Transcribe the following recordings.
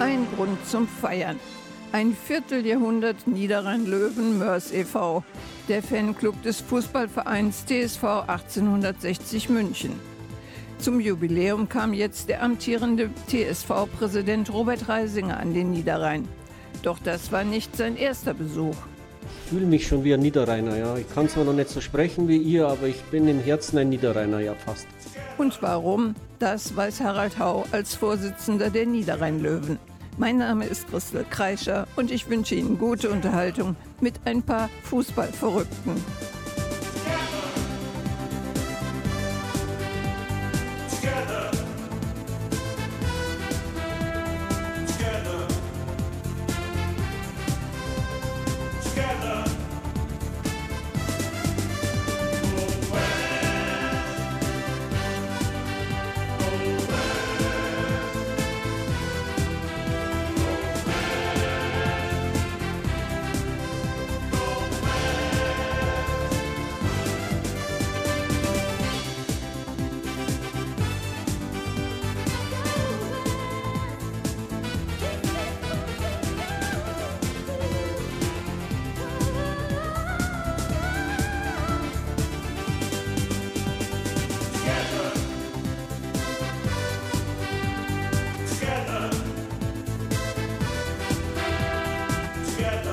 Ein Grund zum Feiern. Ein Vierteljahrhundert Niederrhein-Löwen Mörs e.V., der Fanclub des Fußballvereins TSV 1860 München. Zum Jubiläum kam jetzt der amtierende TSV-Präsident Robert Reisinger an den Niederrhein. Doch das war nicht sein erster Besuch. Ich fühle mich schon wie ein Niederrheiner, ja. Ich kann zwar noch nicht so sprechen wie ihr, aber ich bin im Herzen ein Niederrheiner, ja fast. Und warum? Das weiß Harald Hau als Vorsitzender der Niederrhein-Löwen. Mein Name ist Christel Kreischer und ich wünsche Ihnen gute Unterhaltung mit ein paar Fußballverrückten. together.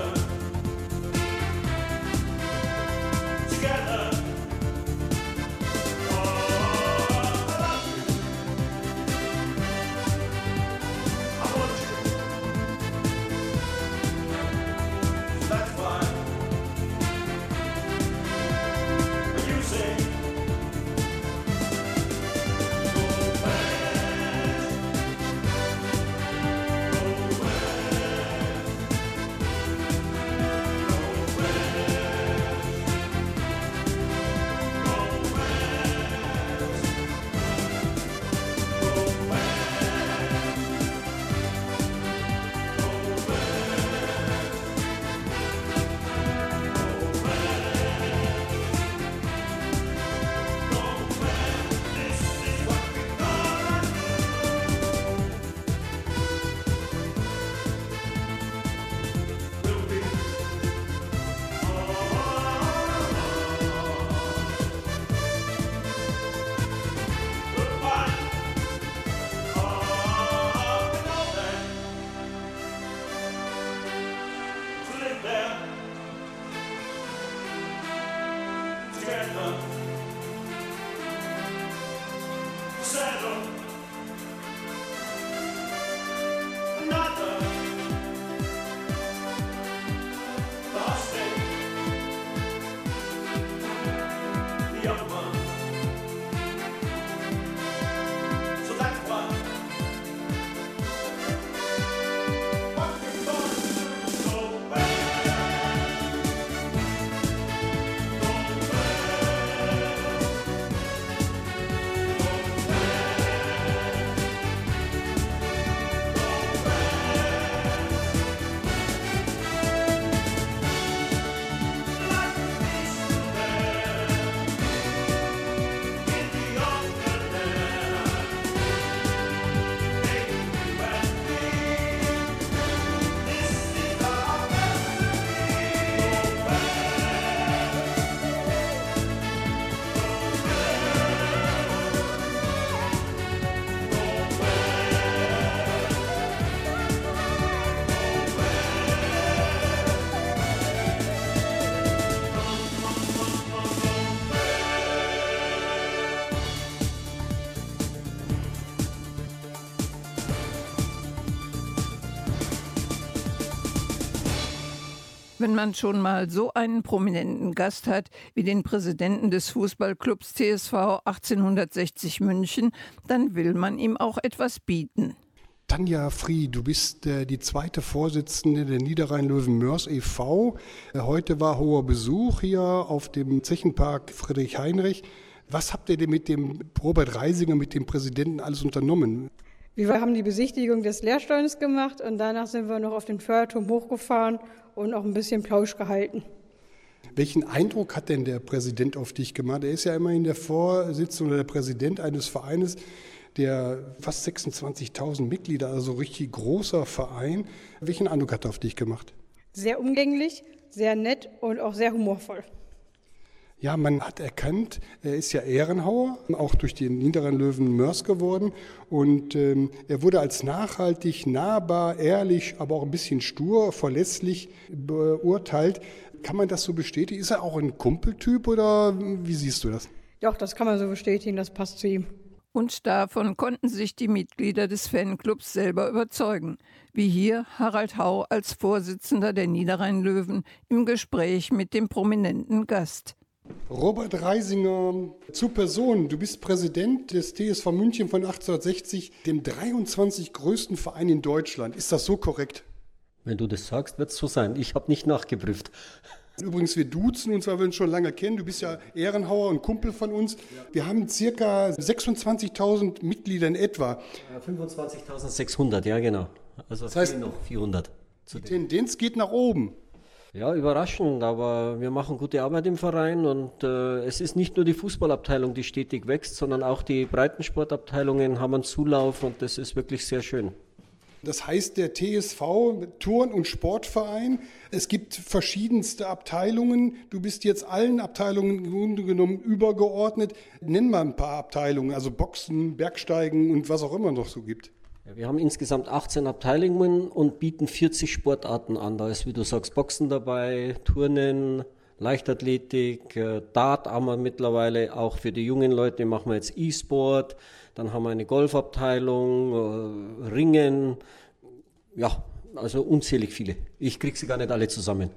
Wenn man schon mal so einen prominenten Gast hat wie den Präsidenten des Fußballclubs TSV 1860 München, dann will man ihm auch etwas bieten. Tanja Frie, du bist äh, die zweite Vorsitzende der Niederrhein-Löwen Mörs e.V. Äh, heute war hoher Besuch hier auf dem Zechenpark Friedrich Heinrich. Was habt ihr denn mit dem Robert Reisinger, mit dem Präsidenten alles unternommen? Wir haben die Besichtigung des Lehrstolens gemacht und danach sind wir noch auf den Feuerturm hochgefahren und auch ein bisschen Plausch gehalten. Welchen Eindruck hat denn der Präsident auf dich gemacht? Er ist ja immerhin der Vorsitzende oder der Präsident eines Vereines, der fast 26.000 Mitglieder, also richtig großer Verein. Welchen Eindruck hat er auf dich gemacht? Sehr umgänglich, sehr nett und auch sehr humorvoll. Ja, man hat erkannt, er ist ja Ehrenhauer, auch durch den niederen Löwen Mörs geworden. Und ähm, er wurde als nachhaltig, nahbar, ehrlich, aber auch ein bisschen stur, verlässlich beurteilt. Kann man das so bestätigen? Ist er auch ein Kumpeltyp oder wie siehst du das? Doch, das kann man so bestätigen, das passt zu ihm. Und davon konnten sich die Mitglieder des Fanclubs selber überzeugen, wie hier Harald Hau als Vorsitzender der Niederrhein-Löwen im Gespräch mit dem prominenten Gast. Robert Reisinger zu Person. Du bist Präsident des TSV München von 1860, dem 23 größten Verein in Deutschland. Ist das so korrekt? Wenn du das sagst, wird es so sein. Ich habe nicht nachgeprüft. Übrigens, wir duzen uns, weil wir uns schon lange kennen. Du bist ja Ehrenhauer und Kumpel von uns. Wir haben circa 26.000 Mitglieder in etwa. 25.600, ja genau. Also das heißt noch 400. Die Tendenz geht nach oben. Ja, überraschend, aber wir machen gute Arbeit im Verein und äh, es ist nicht nur die Fußballabteilung, die stetig wächst, sondern auch die Breitensportabteilungen haben einen Zulauf und das ist wirklich sehr schön. Das heißt, der TSV, Turn- und Sportverein, es gibt verschiedenste Abteilungen. Du bist jetzt allen Abteilungen im Grunde genommen übergeordnet. Nenn mal ein paar Abteilungen, also Boxen, Bergsteigen und was auch immer noch so gibt. Wir haben insgesamt 18 Abteilungen und bieten 40 Sportarten an. Da ist, wie du sagst, Boxen dabei, Turnen, Leichtathletik, äh, Dart haben wir mittlerweile auch für die jungen Leute, machen wir jetzt E-Sport, dann haben wir eine Golfabteilung, äh, Ringen, ja, also unzählig viele. Ich kriege sie gar nicht alle zusammen.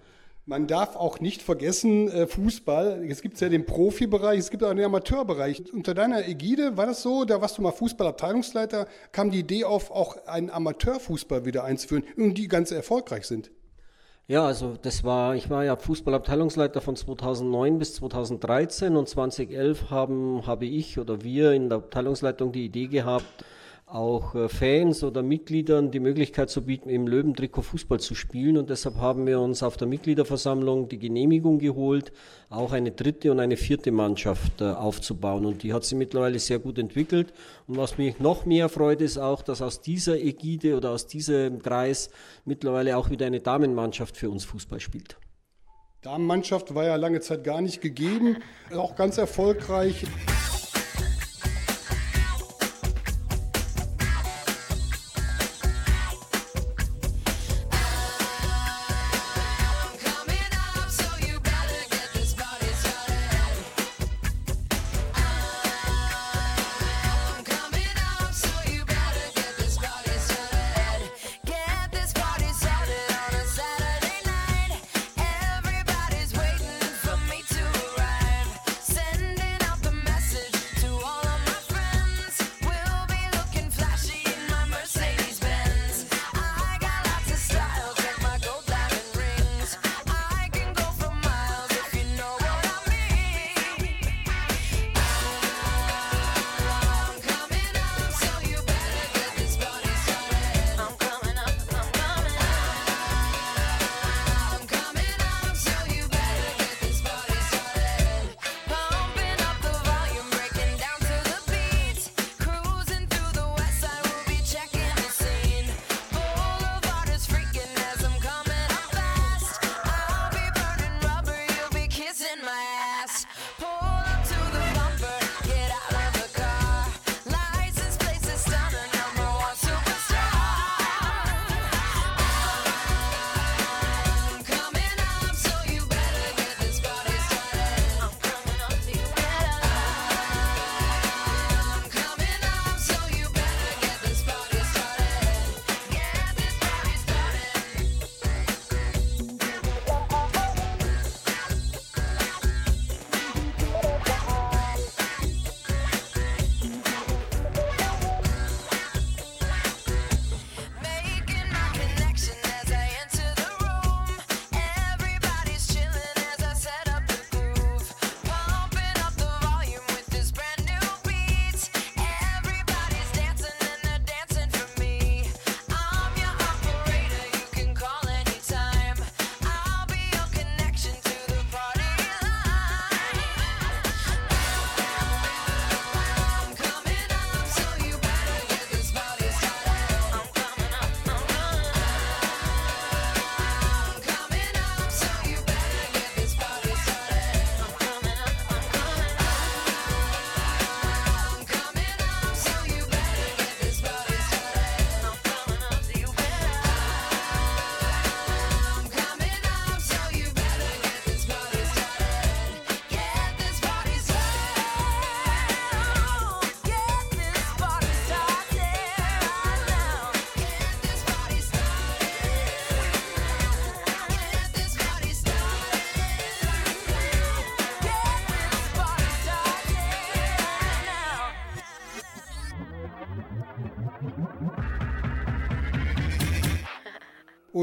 Man darf auch nicht vergessen, äh, Fußball, es gibt ja den Profibereich, es gibt auch den Amateurbereich. Unter deiner Ägide war das so, da warst du mal Fußballabteilungsleiter, kam die Idee auf, auch einen Amateurfußball wieder einzuführen und die ganz erfolgreich sind. Ja, also das war, ich war ja Fußballabteilungsleiter von 2009 bis 2013 und 2011 haben, habe ich oder wir in der Abteilungsleitung die Idee gehabt, auch äh, Fans oder Mitgliedern die Möglichkeit zu bieten, im Löwentrikot Fußball zu spielen. Und deshalb haben wir uns auf der Mitgliederversammlung die Genehmigung geholt, auch eine dritte und eine vierte Mannschaft äh, aufzubauen. Und die hat sich mittlerweile sehr gut entwickelt. Und was mich noch mehr freut, ist auch, dass aus dieser Ägide oder aus diesem Kreis mittlerweile auch wieder eine Damenmannschaft für uns Fußball spielt. Damenmannschaft war ja lange Zeit gar nicht gegeben, auch ganz erfolgreich.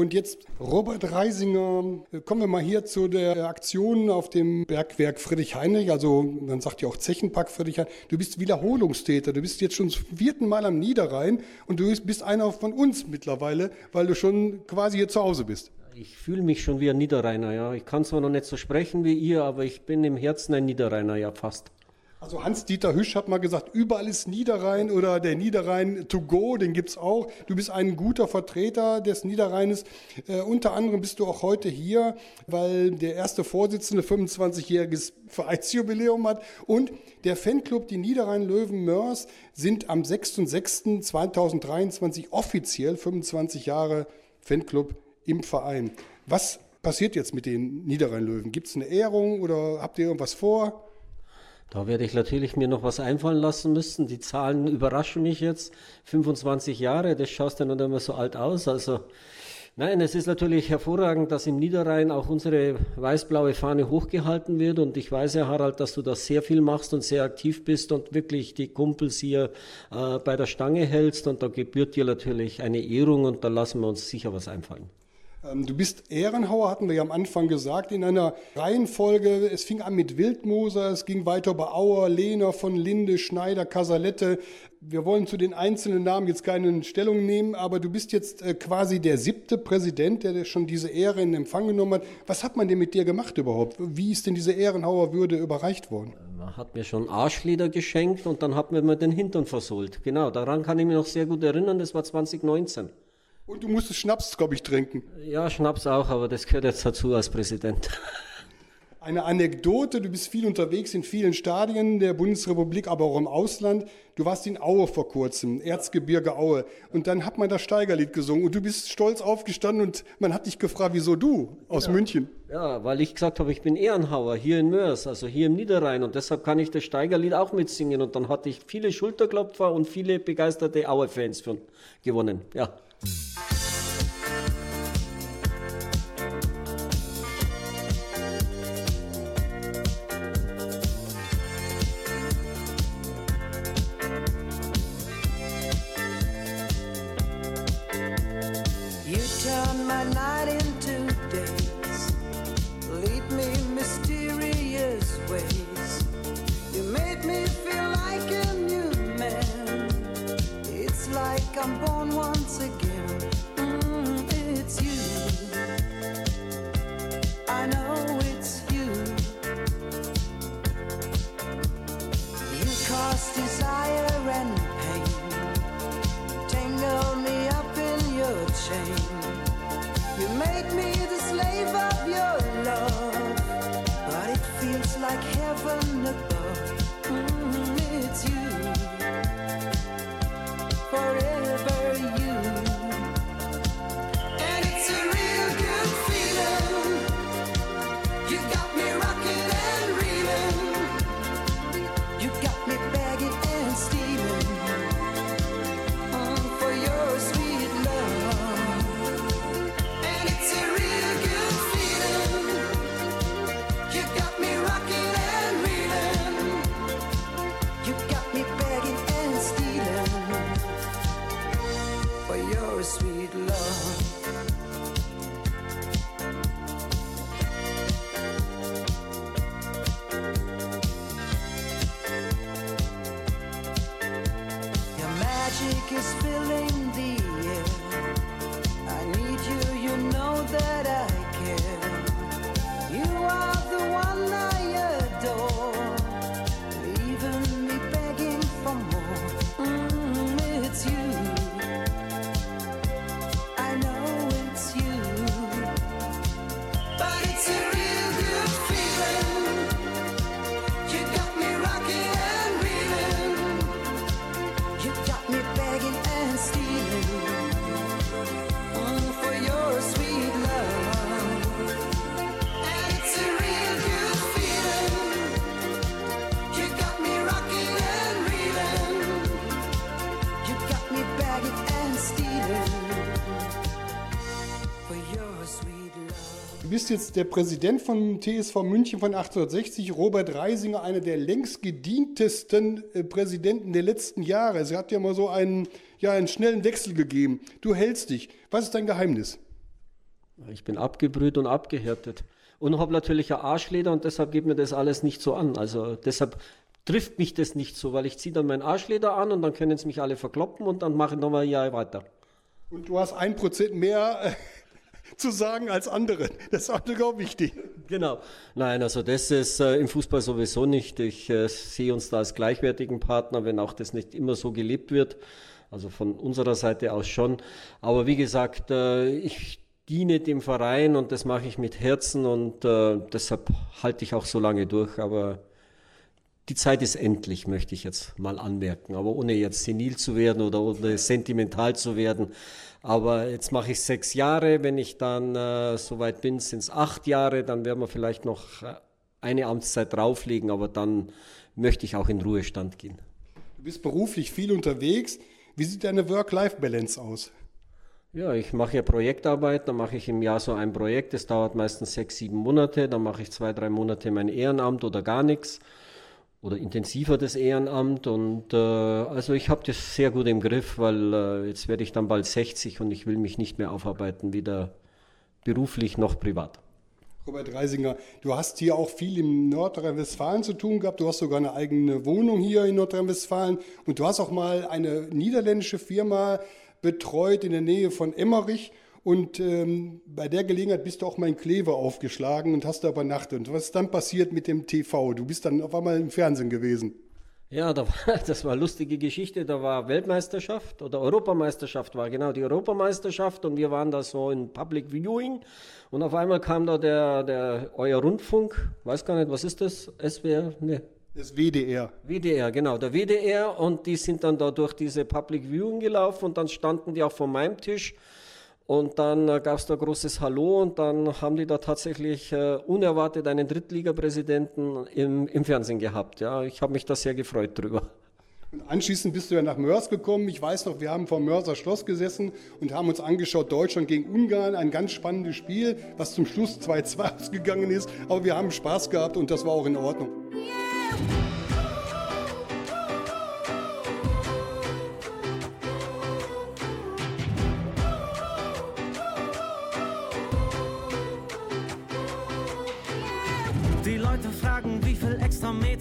Und jetzt Robert Reisinger, kommen wir mal hier zu der Aktion auf dem Bergwerk Friedrich Heinrich, also man sagt ja auch Zechenpark Friedrich Heinrich. Du bist Wiederholungstäter, du bist jetzt schon zum vierten Mal am Niederrhein und du bist einer von uns mittlerweile, weil du schon quasi hier zu Hause bist. Ich fühle mich schon wie ein Niederrheiner, ja. Ich kann zwar noch nicht so sprechen wie ihr, aber ich bin im Herzen ein Niederrheiner, ja fast. Also Hans-Dieter Hüsch hat mal gesagt, überall ist Niederrhein oder der Niederrhein to go, den gibt's auch. Du bist ein guter Vertreter des Niederrheines. Äh, unter anderem bist du auch heute hier, weil der erste Vorsitzende 25-jähriges Vereinsjubiläum hat und der Fanclub, die Niederrhein-Löwen Mörs, sind am 6.6.2023 offiziell 25 Jahre Fanclub im Verein. Was passiert jetzt mit den Niederrhein-Löwen? Gibt's eine Ehrung oder habt ihr irgendwas vor? Da werde ich natürlich mir noch was einfallen lassen müssen. Die Zahlen überraschen mich jetzt. 25 Jahre, das schaust ja noch immer so alt aus. Also nein, es ist natürlich hervorragend, dass im Niederrhein auch unsere weiß-blaue Fahne hochgehalten wird. Und ich weiß ja, Harald, dass du das sehr viel machst und sehr aktiv bist und wirklich die Kumpels hier äh, bei der Stange hältst. Und da gebührt dir natürlich eine Ehrung und da lassen wir uns sicher was einfallen. Ähm, du bist Ehrenhauer, hatten wir ja am Anfang gesagt, in einer Reihenfolge. Es fing an mit Wildmoser, es ging weiter bei Auer, Lehner von Linde, Schneider, Casalette. Wir wollen zu den einzelnen Namen jetzt keine Stellung nehmen, aber du bist jetzt äh, quasi der siebte Präsident, der schon diese Ehre in Empfang genommen hat. Was hat man denn mit dir gemacht überhaupt? Wie ist denn diese Ehrenhauer Würde überreicht worden? Man hat mir schon Arschleder geschenkt und dann hat man mir den Hintern versohlt. Genau, daran kann ich mich noch sehr gut erinnern, das war 2019. Und du musstest Schnaps, glaube ich, trinken. Ja, Schnaps auch, aber das gehört jetzt dazu als Präsident. Eine Anekdote, du bist viel unterwegs in vielen Stadien der Bundesrepublik, aber auch im Ausland. Du warst in Aue vor kurzem, Erzgebirge Aue. Und dann hat man das Steigerlied gesungen und du bist stolz aufgestanden und man hat dich gefragt, wieso du aus ja. München? Ja, weil ich gesagt habe, ich bin Ehrenhauer hier in Mörs, also hier im Niederrhein und deshalb kann ich das Steigerlied auch mitsingen. Und dann hatte ich viele Schulterklopfer und viele begeisterte Aue-Fans gewonnen. Ja. Mm. Bist jetzt der Präsident von TSV München von 1860, Robert Reisinger, einer der längst gedientesten äh, Präsidenten der letzten Jahre. Es hat ja mal so einen, ja, einen schnellen Wechsel gegeben. Du hältst dich. Was ist dein Geheimnis? Ich bin abgebrüht und abgehärtet. Und habe natürlich ein Arschleder und deshalb geht mir das alles nicht so an. Also deshalb trifft mich das nicht so, weil ich ziehe dann mein Arschleder an und dann können es mich alle verkloppen und dann mache ich nochmal ein Jahr weiter. Und du hast ein Prozent mehr äh, zu sagen als andere. Das ist auch wichtig. Genau. Nein, also das ist äh, im Fußball sowieso nicht. Ich äh, sehe uns da als gleichwertigen Partner, wenn auch das nicht immer so gelebt wird. Also von unserer Seite aus schon. Aber wie gesagt, äh, ich diene dem Verein und das mache ich mit Herzen und äh, deshalb halte ich auch so lange durch. Aber die Zeit ist endlich, möchte ich jetzt mal anmerken. Aber ohne jetzt senil zu werden oder ohne sentimental zu werden. Aber jetzt mache ich sechs Jahre. Wenn ich dann äh, soweit bin, sind es acht Jahre. Dann werden wir vielleicht noch äh, eine Amtszeit drauflegen. Aber dann möchte ich auch in Ruhestand gehen. Du bist beruflich viel unterwegs. Wie sieht deine Work-Life-Balance aus? Ja, ich mache ja Projektarbeit, dann mache ich im Jahr so ein Projekt, das dauert meistens sechs, sieben Monate, dann mache ich zwei, drei Monate mein Ehrenamt oder gar nichts oder intensiver das Ehrenamt und äh, also ich habe das sehr gut im Griff, weil äh, jetzt werde ich dann bald 60 und ich will mich nicht mehr aufarbeiten, weder beruflich noch privat. Robert Reisinger, du hast hier auch viel in Nordrhein-Westfalen zu tun gehabt. Du hast sogar eine eigene Wohnung hier in Nordrhein-Westfalen und du hast auch mal eine niederländische Firma betreut in der Nähe von Emmerich. Und ähm, bei der Gelegenheit bist du auch mal in Kleve aufgeschlagen und hast da übernachtet. Und was ist dann passiert mit dem TV? Du bist dann auf einmal im Fernsehen gewesen. Ja, da war, das war eine lustige Geschichte. Da war Weltmeisterschaft oder Europameisterschaft war genau die Europameisterschaft und wir waren da so in Public Viewing und auf einmal kam da der, der euer Rundfunk, weiß gar nicht, was ist das? SWR? Nee. Das WDR. WDR, genau, der WDR und die sind dann da durch diese Public Viewing gelaufen und dann standen die auch vor meinem Tisch und dann äh, gab es da großes Hallo und dann haben die da tatsächlich äh, unerwartet einen Drittligapräsidenten im, im Fernsehen gehabt. Ja, ich habe mich da sehr gefreut drüber. Und anschließend bist du ja nach Mörs gekommen. Ich weiß noch, wir haben vor Mörser Schloss gesessen und haben uns angeschaut, Deutschland gegen Ungarn, ein ganz spannendes Spiel, was zum Schluss 2-2 ausgegangen ist. Aber wir haben Spaß gehabt und das war auch in Ordnung. Yeah.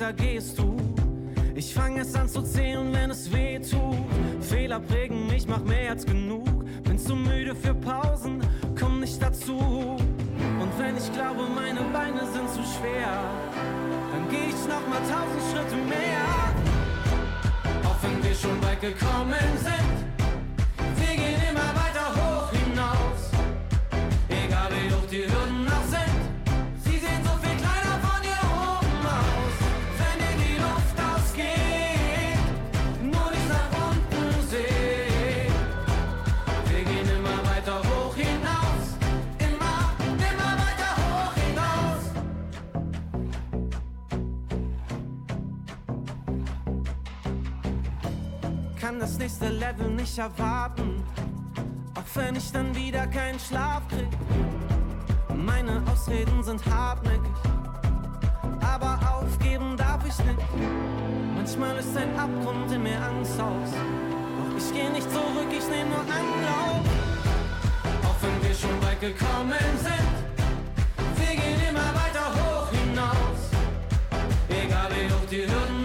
Weiter gehst du. Ich fang es an zu zählen, wenn es weh tut. Fehler prägen mich, mach mehr als genug. Bin zu müde für Pausen, komm nicht dazu. Und wenn ich glaube, meine Beine sind zu schwer, dann geh ich noch mal tausend Schritte mehr. Auch wenn wir schon weit gekommen sind, nächste Level nicht erwarten. Auch wenn ich dann wieder keinen Schlaf krieg. Meine Ausreden sind hartnäckig. Aber aufgeben darf ich nicht. Manchmal ist ein Abgrund in mir Angst aus. Doch ich geh nicht zurück, ich nehm nur Anlauf. Auch wenn wir schon weit gekommen sind. Wir gehen immer weiter hoch hinaus. Egal wie hoch die Hürden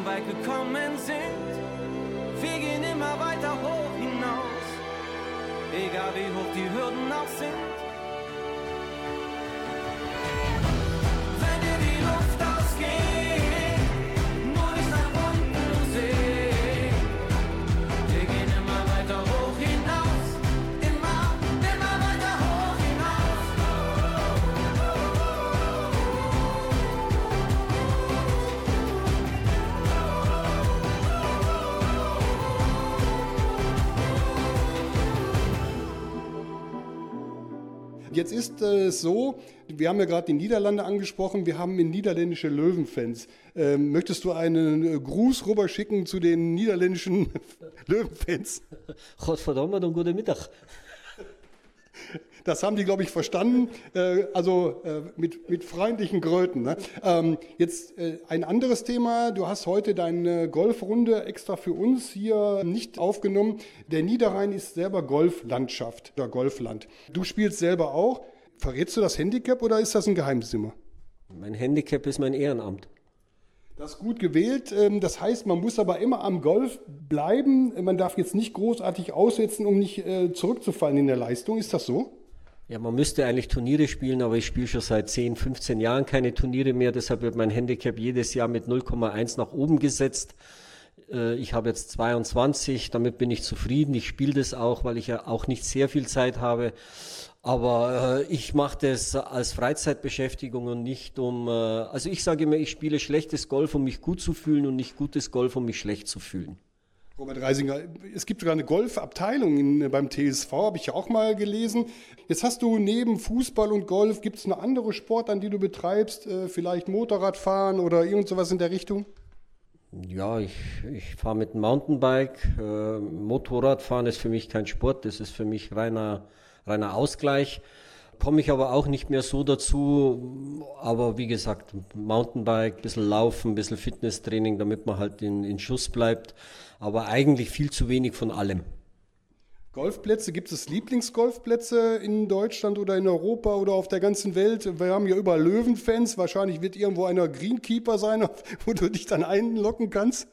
schon weit gekommen sind. Wir gehen immer weiter hoch hinaus, egal wie hoch die Hürden auch sind. Jetzt ist es so, wir haben ja gerade die Niederlande angesprochen, wir haben niederländische Löwenfans. Ähm, möchtest du einen äh, Gruß rüberschicken zu den niederländischen Löwenfans? Gottverdammt und guten Mittag. Das haben die, glaube ich, verstanden. Äh, also äh, mit, mit freundlichen Gröten. Ne? Ähm, jetzt äh, ein anderes Thema. Du hast heute deine Golfrunde extra für uns hier nicht aufgenommen. Der Niederrhein ist selber Golflandschaft oder Golfland. Du spielst selber auch. Verrätst du das Handicap oder ist das ein Geheimzimmer? Mein Handicap ist mein Ehrenamt. Das ist gut gewählt. Ähm, das heißt, man muss aber immer am Golf bleiben. Man darf jetzt nicht großartig aussetzen, um nicht äh, zurückzufallen in der Leistung. Ist das so? Ja, man müsste eigentlich Turniere spielen, aber ich spiele schon seit 10, 15 Jahren keine Turniere mehr. Deshalb wird mein Handicap jedes Jahr mit 0,1 nach oben gesetzt. Äh, ich habe jetzt 22, damit bin ich zufrieden. Ich spiele das auch, weil ich ja auch nicht sehr viel Zeit habe. Aber äh, ich mache das als Freizeitbeschäftigung und nicht um, äh, also ich sage immer, ich spiele schlechtes Golf, um mich gut zu fühlen und nicht gutes Golf, um mich schlecht zu fühlen. Robert Reisinger, es gibt sogar eine Golfabteilung beim TSV, habe ich ja auch mal gelesen. Jetzt hast du neben Fußball und Golf, gibt es eine andere Sport, an die du betreibst? Äh, vielleicht Motorradfahren oder irgend sowas in der Richtung? Ja, ich, ich fahre mit dem Mountainbike. Äh, Motorradfahren ist für mich kein Sport, das ist für mich reiner reiner Ausgleich. Komme ich aber auch nicht mehr so dazu. Aber wie gesagt, Mountainbike, bisschen Laufen, bisschen Fitnesstraining, damit man halt in, in Schuss bleibt. Aber eigentlich viel zu wenig von allem. Golfplätze, gibt es Lieblingsgolfplätze in Deutschland oder in Europa oder auf der ganzen Welt? Wir haben ja überall Löwenfans. Wahrscheinlich wird irgendwo einer Greenkeeper sein, wo du dich dann einlocken kannst.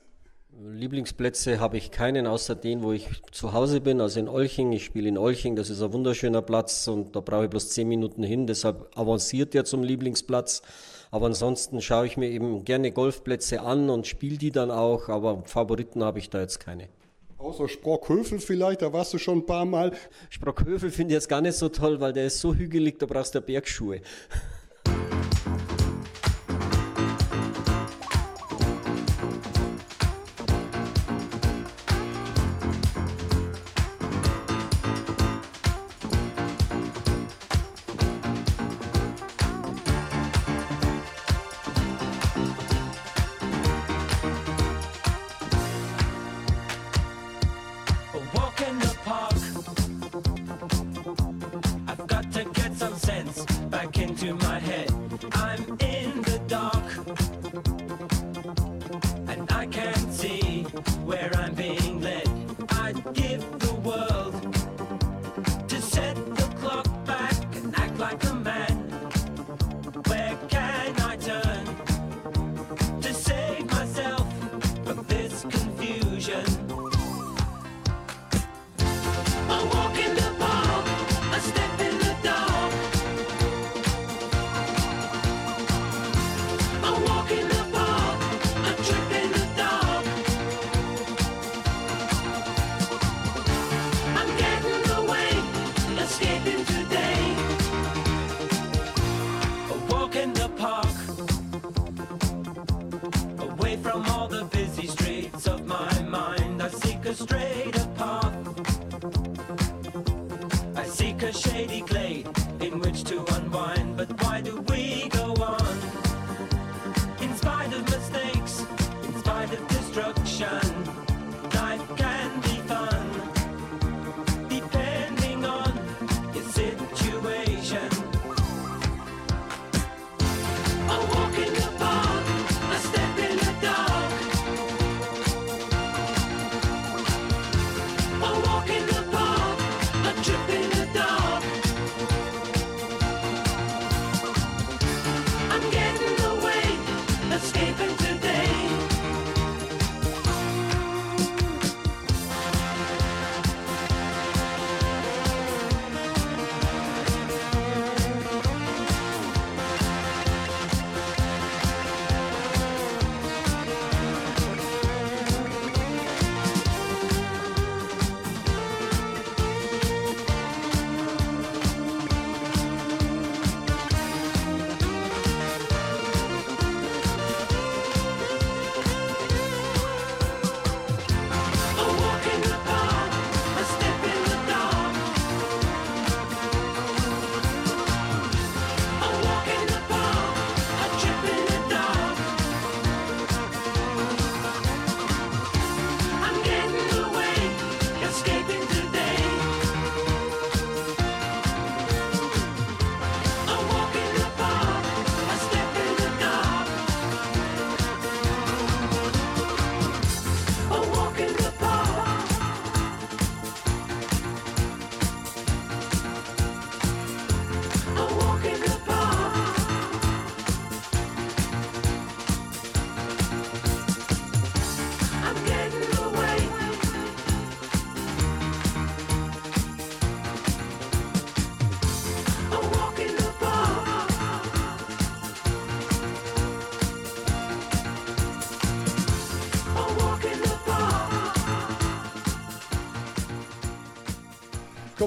Lieblingsplätze habe ich keinen, außer den, wo ich zu Hause bin, also in Olching. Ich spiele in Olching, das ist ein wunderschöner Platz und da brauche ich bloß zehn Minuten hin, deshalb avanciert der zum Lieblingsplatz. Aber ansonsten schaue ich mir eben gerne Golfplätze an und spiele die dann auch, aber Favoriten habe ich da jetzt keine. Außer Sprockhövel vielleicht, da warst du schon ein paar Mal. Sprockhövel finde ich jetzt gar nicht so toll, weil der ist so hügelig, da brauchst du Bergschuhe.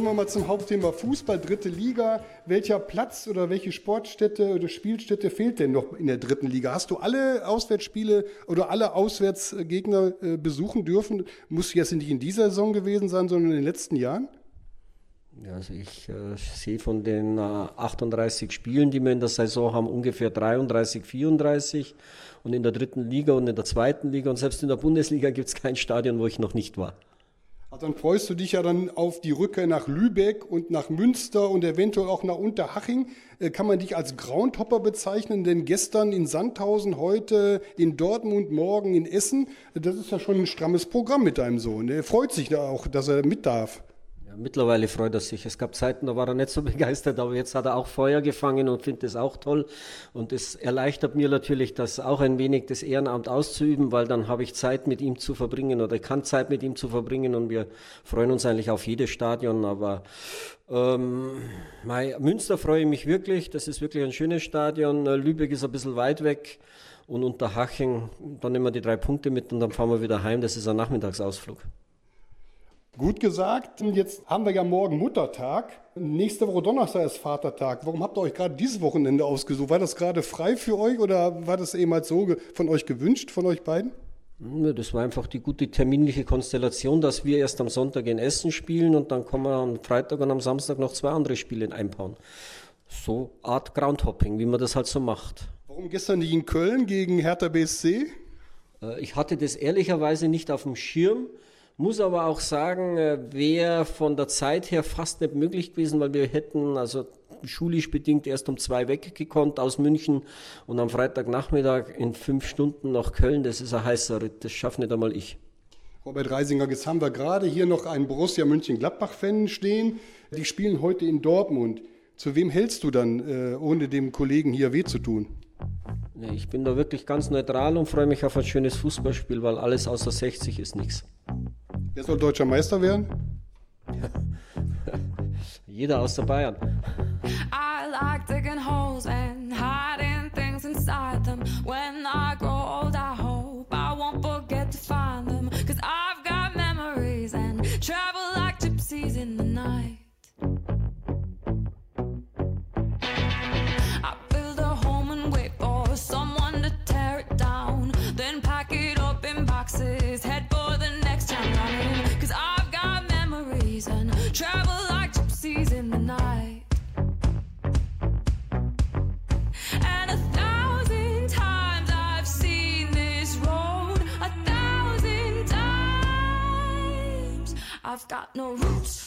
Kommen wir mal zum Hauptthema Fußball, dritte Liga. Welcher Platz oder welche Sportstätte oder Spielstätte fehlt denn noch in der dritten Liga? Hast du alle Auswärtsspiele oder alle Auswärtsgegner äh, besuchen dürfen? Muss jetzt nicht in dieser Saison gewesen sein, sondern in den letzten Jahren? Ja, also ich äh, sehe von den äh, 38 Spielen, die wir in der Saison haben, ungefähr 33, 34. Und in der dritten Liga und in der zweiten Liga und selbst in der Bundesliga gibt es kein Stadion, wo ich noch nicht war. Also dann freust du dich ja dann auf die Rückkehr nach Lübeck und nach Münster und eventuell auch nach Unterhaching. Äh, kann man dich als Groundhopper bezeichnen? Denn gestern in Sandhausen, heute in Dortmund, morgen in Essen, das ist ja schon ein strammes Programm mit deinem Sohn. Er freut sich da auch, dass er mit darf. Ja, mittlerweile freut er sich. Es gab Zeiten, da war er nicht so begeistert, aber jetzt hat er auch Feuer gefangen und findet es auch toll. Und es erleichtert mir natürlich, das auch ein wenig das Ehrenamt auszuüben, weil dann habe ich Zeit mit ihm zu verbringen oder kann Zeit mit ihm zu verbringen und wir freuen uns eigentlich auf jedes Stadion. Aber ähm, Münster freue ich mich wirklich. Das ist wirklich ein schönes Stadion. Lübeck ist ein bisschen weit weg. Und unter Haching, dann nehmen wir die drei Punkte mit und dann fahren wir wieder heim. Das ist ein Nachmittagsausflug. Gut gesagt, jetzt haben wir ja morgen Muttertag. Nächste Woche Donnerstag ist Vatertag. Warum habt ihr euch gerade dieses Wochenende ausgesucht? War das gerade frei für euch oder war das eben halt so von euch gewünscht, von euch beiden? Das war einfach die gute terminliche Konstellation, dass wir erst am Sonntag in Essen spielen und dann kommen wir am Freitag und am Samstag noch zwei andere Spiele einbauen. So Art Groundhopping, wie man das halt so macht. Warum gestern nicht in Köln gegen Hertha BSC? Äh, ich hatte das ehrlicherweise nicht auf dem Schirm. Muss aber auch sagen, äh, wäre von der Zeit her fast nicht möglich gewesen, weil wir hätten also schulisch bedingt erst um zwei weggekommen aus München und am Freitagnachmittag in fünf Stunden nach Köln. Das ist ein heißer Ritt. Das schafft nicht einmal ich. Robert Reisinger, jetzt haben wir gerade hier noch einen Borussia München-Gladbach-Fan stehen. Die spielen heute in Dortmund. Zu wem hältst du dann, äh, ohne dem Kollegen hier weh zu tun? Ich bin da wirklich ganz neutral und freue mich auf ein schönes Fußballspiel, weil alles außer 60 ist nichts. Wer soll deutscher Meister werden? Jeder aus der Bayern. I like digging holes and hiding things inside them. When I grow old, got no roots,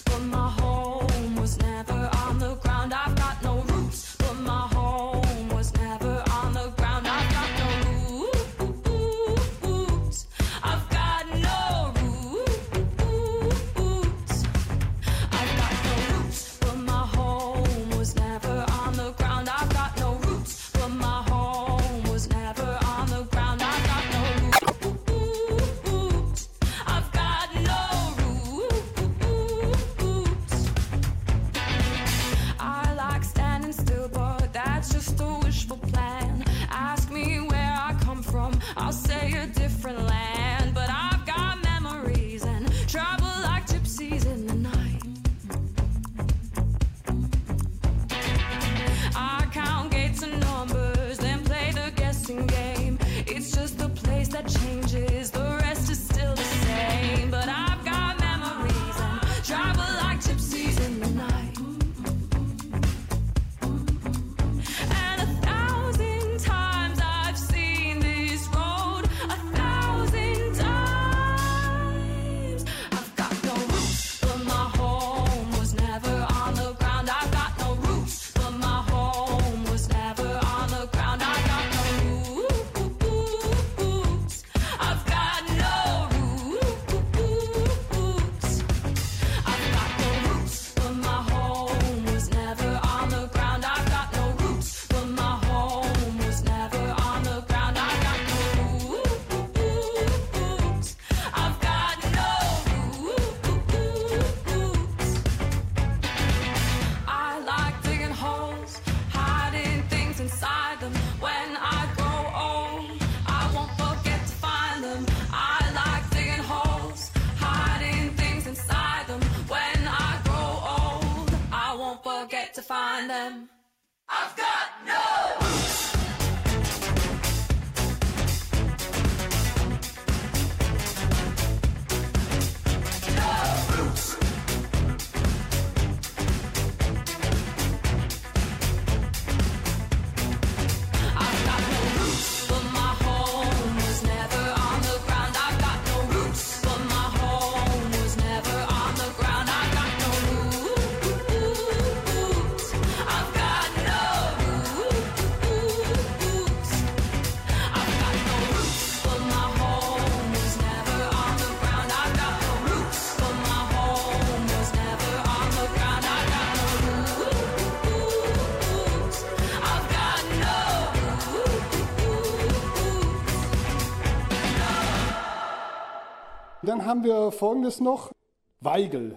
Dann haben wir folgendes noch. Weigel.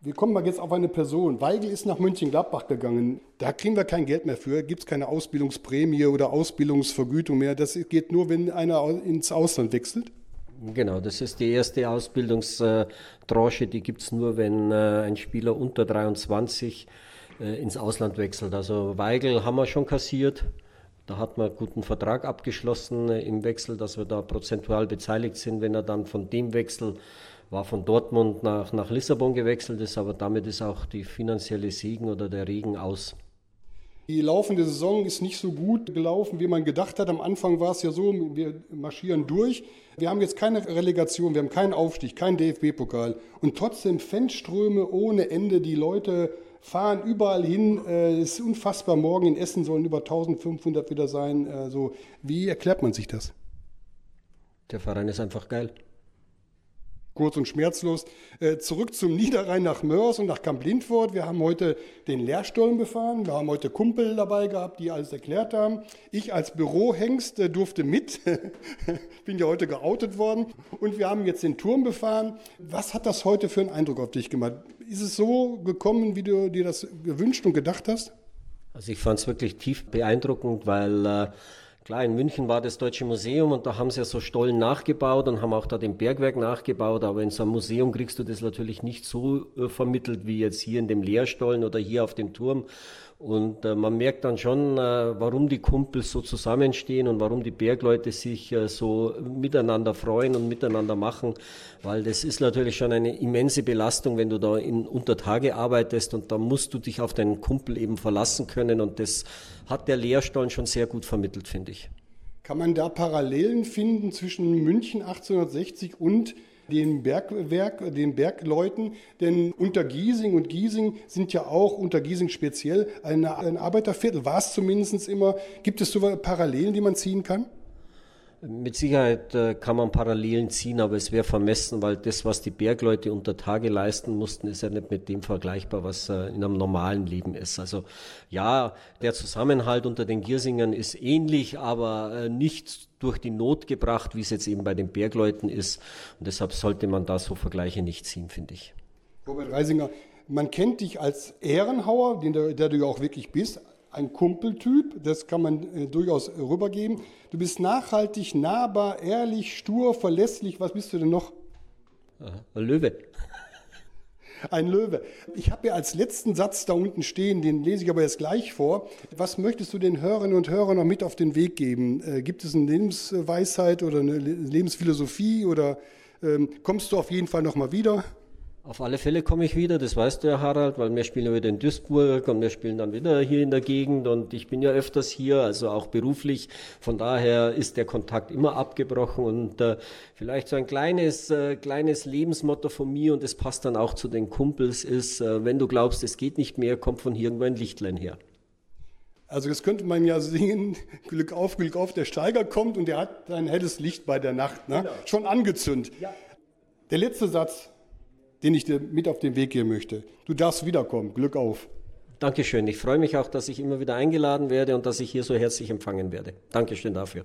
Wir kommen mal jetzt auf eine Person. Weigel ist nach München-Gladbach gegangen. Da kriegen wir kein Geld mehr für. Gibt es keine Ausbildungsprämie oder Ausbildungsvergütung mehr. Das geht nur, wenn einer ins Ausland wechselt. Genau, das ist die erste Ausbildungstranche, die gibt es nur, wenn äh, ein Spieler unter 23 äh, ins Ausland wechselt. Also Weigel haben wir schon kassiert. Da hat man einen guten Vertrag abgeschlossen im Wechsel, dass wir da prozentual beteiligt sind, wenn er dann von dem Wechsel war von Dortmund nach, nach Lissabon gewechselt ist, aber damit ist auch die finanzielle Segen oder der Regen aus. Die laufende Saison ist nicht so gut gelaufen, wie man gedacht hat. Am Anfang war es ja so, wir marschieren durch. Wir haben jetzt keine Relegation, wir haben keinen Aufstieg, keinen DFB-Pokal. Und trotzdem Fanströme ohne Ende. Die Leute fahren überall hin. Äh, Es ist unfassbar. Morgen in Essen sollen über 1500 wieder sein. Also, wie erklärt man sich das? Der Verein ist einfach geil. kurz und schmerzlos. Äh, zurück zum Niederrhein nach Mörs und nach Kamp Lindfort. Wir haben heute den Lehrstollen befahren. Wir haben heute Kumpel dabei gehabt, die alles erklärt haben. Ich als Bürohengst äh, durfte mit. Bin ja heute geoutet worden. Und wir haben jetzt den Turm befahren. Was hat das heute für einen Eindruck auf dich gemacht? Ist es so gekommen, wie du dir das gewünscht und gedacht hast? Also ich fand es wirklich tief beeindruckend, weil äh, klar, in München war das Deutsche Museum und da haben sie ja so Stollen nachgebaut und haben auch da den Bergwerk nachgebaut, aber in so einem Museum kriegst du das natürlich nicht so äh, vermittelt wie jetzt hier in dem Lehrstollen oder hier auf dem Turm. Und äh, man merkt dann schon, äh, warum die Kumpels so zusammenstehen und warum die Bergleute sich äh, so miteinander freuen und miteinander machen, weil das ist natürlich schon eine immense Belastung, wenn du da in Untertage arbeitest und da musst du dich auf deinen Kumpel eben verlassen können und das hat der Lehrstollen schon sehr gut vermittelt, finde ich. Kann man da Parallelen finden zwischen München 1860 und dem Bergwerk, den Bergleuten? Denn unter Giesing und Giesing sind ja auch unter Giesing speziell ein Arbeiterviertel, war es zumindest immer. Gibt es so Parallelen, die man ziehen kann? Mit Sicherheit äh, kann man Parallelen ziehen, aber es wäre vermessen, weil das, was die Bergleute unter Tage leisten mussten, ist ja nicht mit dem vergleichbar, was äh, in einem normalen Leben ist. Also ja, der Zusammenhalt unter den Giersingern ist ähnlich, aber äh, nicht durch die Not gebracht, wie es jetzt eben bei den Bergleuten ist. Und deshalb sollte man da so Vergleiche nicht ziehen, finde ich. Robert Reisinger, man kennt dich als Ehrenhauer, der du ja auch wirklich bist, ein Kumpeltyp, das kann man äh, durchaus rübergeben. Du bist nachhaltig, nahbar, ehrlich, stur, verlässlich. Was bist du denn noch? Aha, ein Löwe. Ein Löwe. Ich habe ja als letzten Satz da unten stehen, den lese ich aber jetzt gleich vor. Was möchtest du den Hörerinnen und Hörern noch mit auf den Weg geben? Äh, gibt es eine Lebensweisheit oder eine Le- Lebensphilosophie oder ähm, kommst du auf jeden Fall nochmal wieder? Auf alle Fälle komme ich wieder, das weißt du ja, Harald, weil wir spielen ja wieder in Duisburg und wir spielen dann wieder hier in der Gegend und ich bin ja öfters hier, also auch beruflich. Von daher ist der Kontakt immer abgebrochen und äh, vielleicht so ein kleines, äh, kleines Lebensmotto von mir und das passt dann auch zu den Kumpels ist, äh, wenn du glaubst, es geht nicht mehr, kommt von hier irgendwo ein Lichtlein her. Also das könnte man ja singen, Glück auf, Glück auf, der Steiger kommt und der hat ein helles Licht bei der Nacht, ne? schon angezündet. Der letzte Satz, den ich dir mit auf den Weg geben möchte. Du darfst wiederkommen, Glück auf. Dankeschön, ich freue mich auch, dass ich immer wieder eingeladen werde und dass ich hier so herzlich empfangen werde. Dankeschön dafür.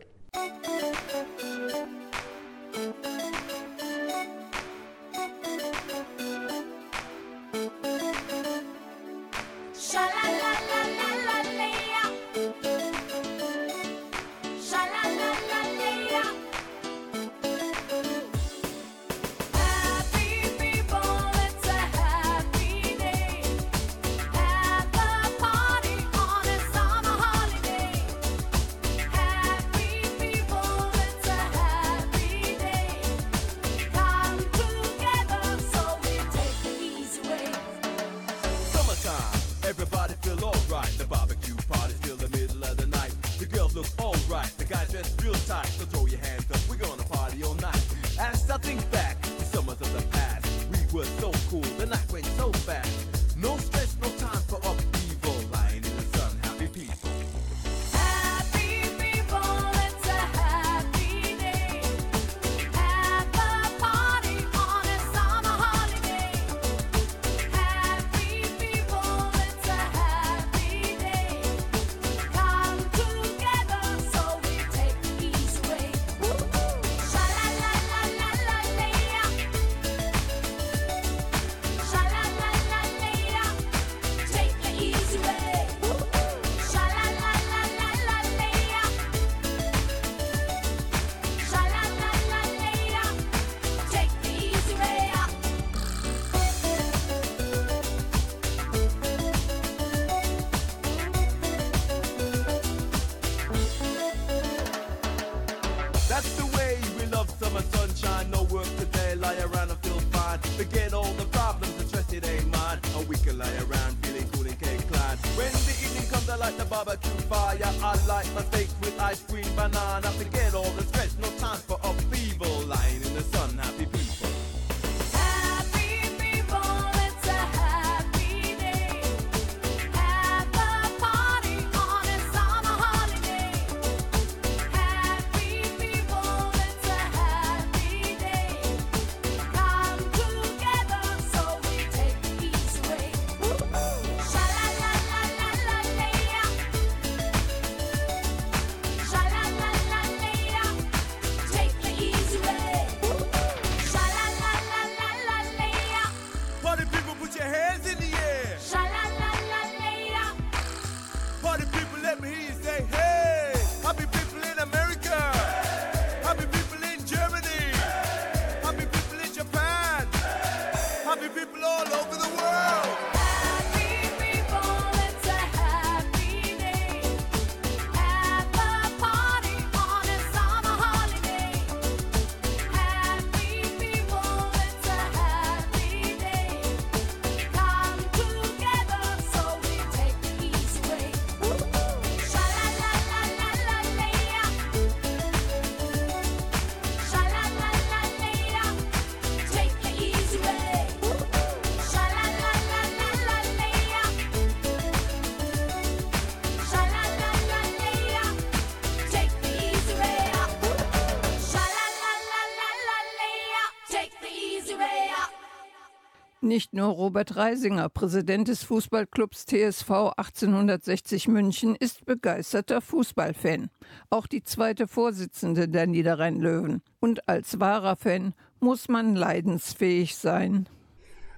Nicht nur Robert Reisinger, Präsident des Fußballclubs TSV 1860 München, ist begeisterter Fußballfan. Auch die zweite Vorsitzende der Niederrhein-Löwen. Und als wahrer Fan muss man leidensfähig sein.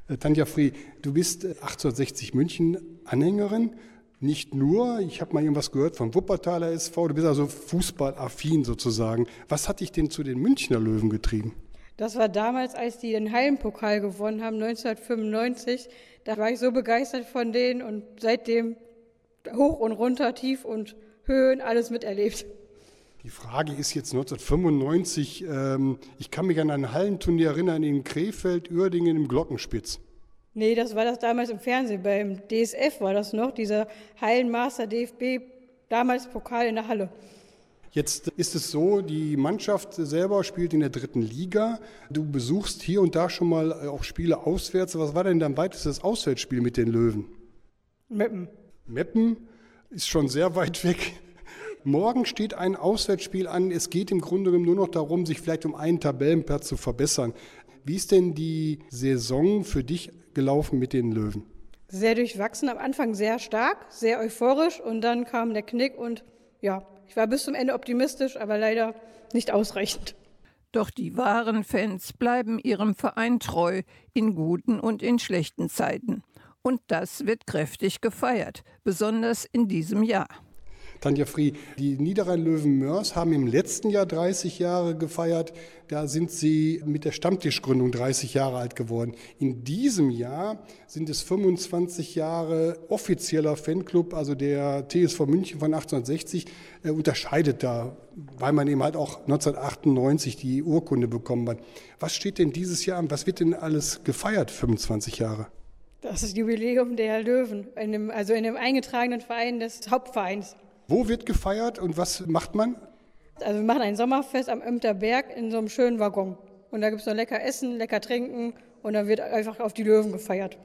Äh, Tanja Free, du bist äh, 1860 München Anhängerin. Nicht nur, ich habe mal irgendwas gehört vom Wuppertaler SV, du bist also fußballaffin sozusagen. Was hat dich denn zu den Münchner Löwen getrieben? Das war damals, als die den Hallenpokal gewonnen haben, 1995. Da war ich so begeistert von denen und seitdem hoch und runter, tief und Höhen, alles miterlebt. Die Frage ist jetzt 1995, ähm, ich kann mich an ein Hallenturnier erinnern in Krefeld, Uerdingen im Glockenspitz. Nee, das war das damals im Fernsehen. Beim DSF war das noch, dieser Hallenmaster DFB, damals Pokal in der Halle. Jetzt ist es so, die Mannschaft selber spielt in der dritten Liga. Du besuchst hier und da schon mal äh, auch Spiele auswärts. Was war denn dein weitestes Auswärtsspiel mit den Löwen? Meppen. Meppen ist schon sehr weit weg. Morgen steht ein Auswärtsspiel an. Es geht im Grunde genommen nur noch darum, sich vielleicht um einen Tabellenplatz zu verbessern. Wie ist denn die Saison für dich gelaufen mit den Löwen? Sehr durchwachsen, am Anfang sehr stark, sehr euphorisch und dann kam der Knick und ja, ich war bis zum Ende optimistisch, aber leider nicht ausreichend. Doch die wahren Fans bleiben ihrem Verein treu in guten und in schlechten Zeiten. Und das wird kräftig gefeiert, besonders in diesem Jahr. Tanja Free, die Niederrhein-Löwen Mörs haben im letzten Jahr 30 Jahre gefeiert. Da sind sie mit der Stammtischgründung 30 Jahre alt geworden. In diesem Jahr sind es 25 Jahre offizieller Fanclub, also der TSV München von 1860 äh, unterscheidet da, weil man eben halt auch 1998 die Urkunde bekommen hat. Was steht denn dieses Jahr an? Was wird denn alles gefeiert, 25 Jahre? Das ist Jubiläum der Löwen, in dem, also in dem eingetragenen Verein des Hauptvereins. Wo wird gefeiert und was macht man? Also wir machen ein Sommerfest am Ömter Berg in so einem schönen Waggon. Und da gibt es noch lecker Essen, lecker Trinken und dann wird einfach auf die Löwen gefeiert.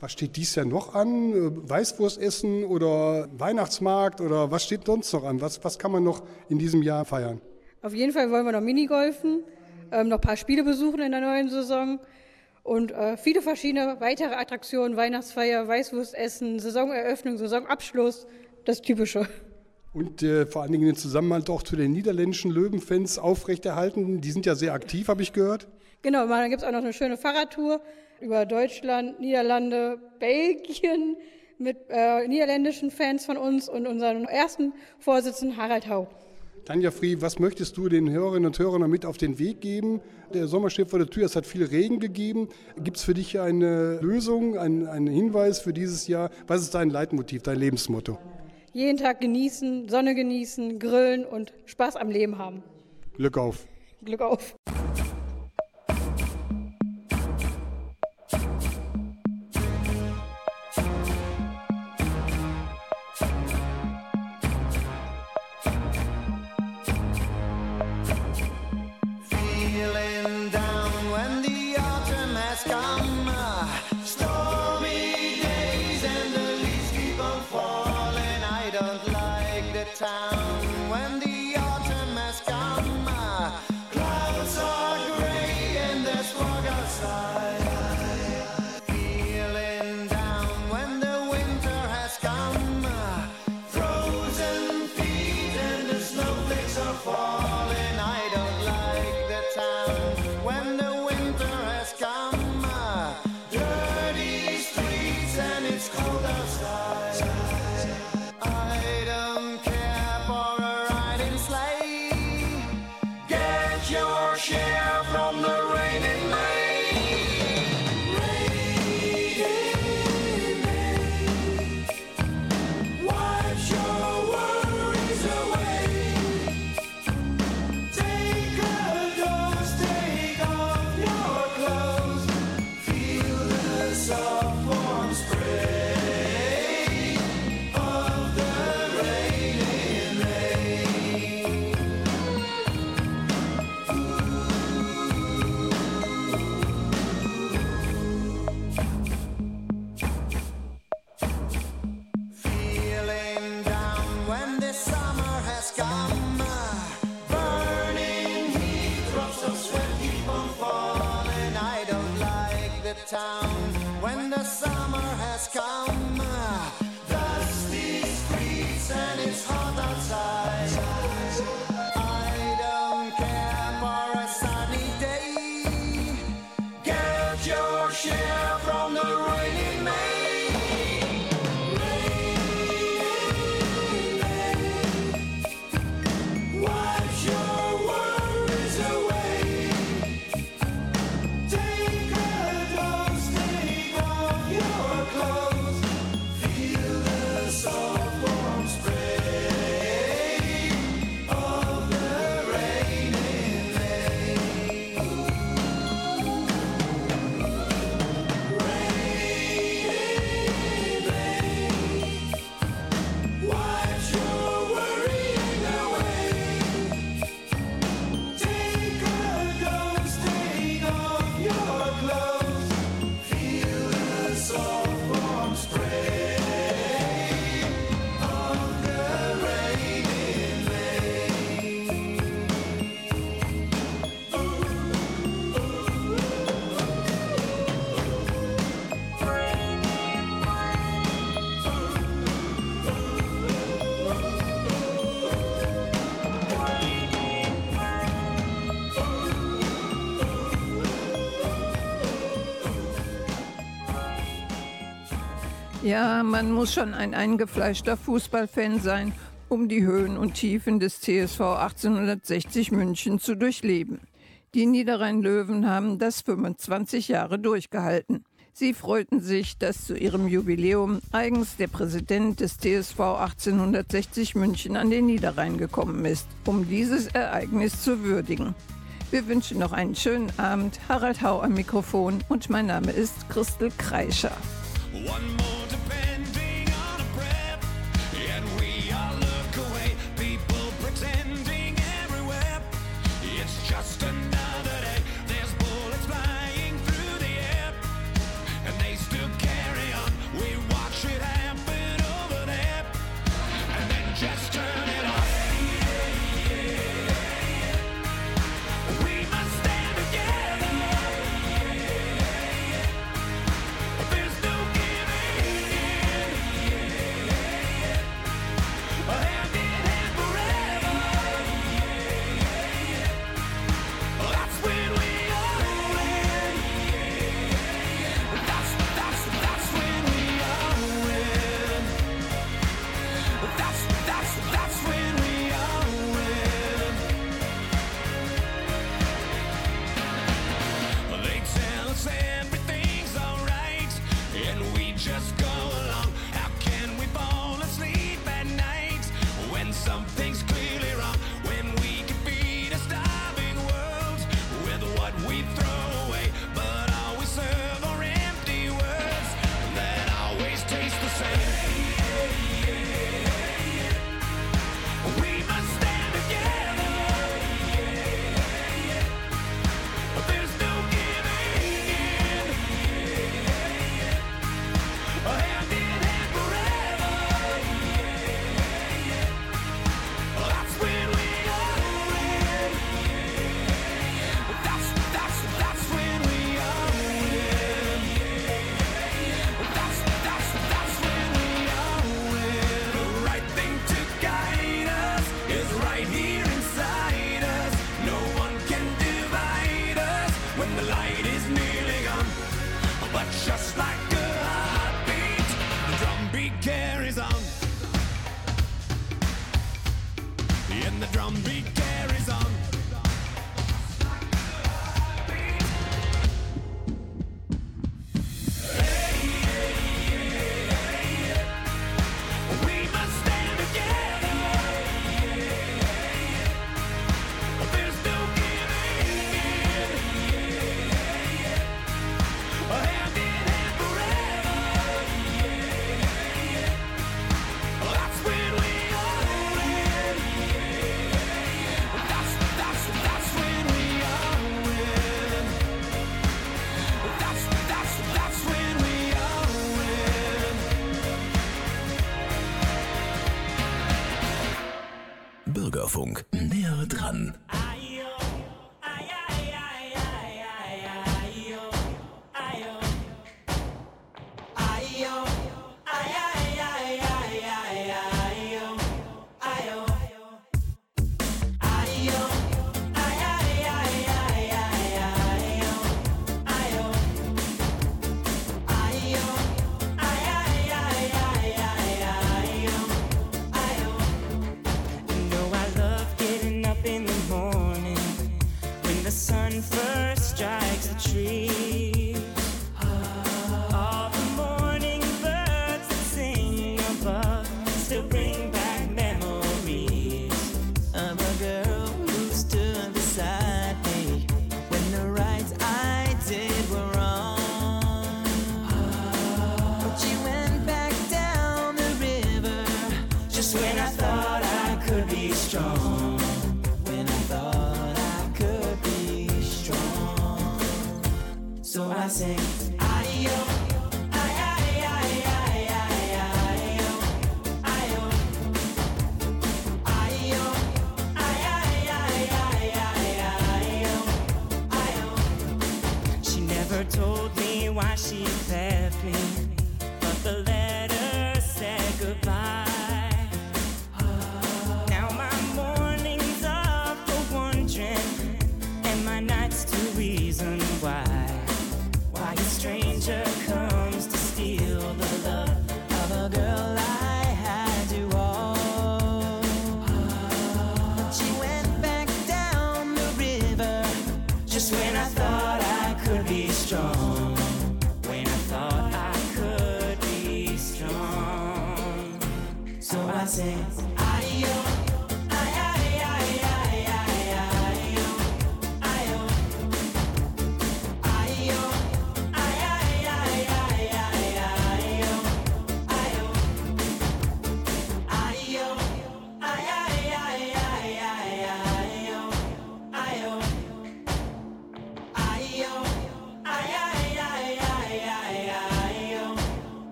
Was steht dies Jahr noch an? Weißwurstessen oder Weihnachtsmarkt oder was steht sonst noch an? Was, was kann man noch in diesem Jahr feiern? Auf jeden Fall wollen wir noch Minigolfen, ähm, noch ein paar Spiele besuchen in der neuen Saison und äh, viele verschiedene weitere Attraktionen, Weihnachtsfeier, Weißwurstessen, Saisoneröffnung, Saisonabschluss, das Typische. Und äh, vor allen Dingen den Zusammenhalt auch zu den niederländischen Löwenfans aufrechterhalten. Die sind ja sehr aktiv, habe ich gehört. Genau, dann gibt es auch noch eine schöne Fahrradtour über Deutschland, Niederlande, Belgien mit äh, niederländischen Fans von uns und unserem ersten Vorsitzenden Harald Hau. Tanja Frie, was möchtest du den Hörerinnen und Hörern mit auf den Weg geben? Der Sommer steht vor der Tür, es hat viel Regen gegeben. Gibt es für dich eine Lösung, einen, einen Hinweis für dieses Jahr? Was ist dein Leitmotiv, dein Lebensmotto? Jeden Tag genießen, Sonne genießen, grillen und Spaß am Leben haben. Glück auf. Glück auf. Ja, man muss schon ein eingefleischter Fußballfan sein, um die Höhen und Tiefen des CSV 1860 München zu durchleben. Die Niederrhein-Löwen haben das 25 Jahre durchgehalten. Sie freuten sich, dass zu ihrem Jubiläum eigens der Präsident des TSV 1860 München an den Niederrhein gekommen ist, um dieses Ereignis zu würdigen. Wir wünschen noch einen schönen Abend. Harald Hau am Mikrofon und mein Name ist Christel Kreischer.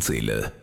Seelenseele.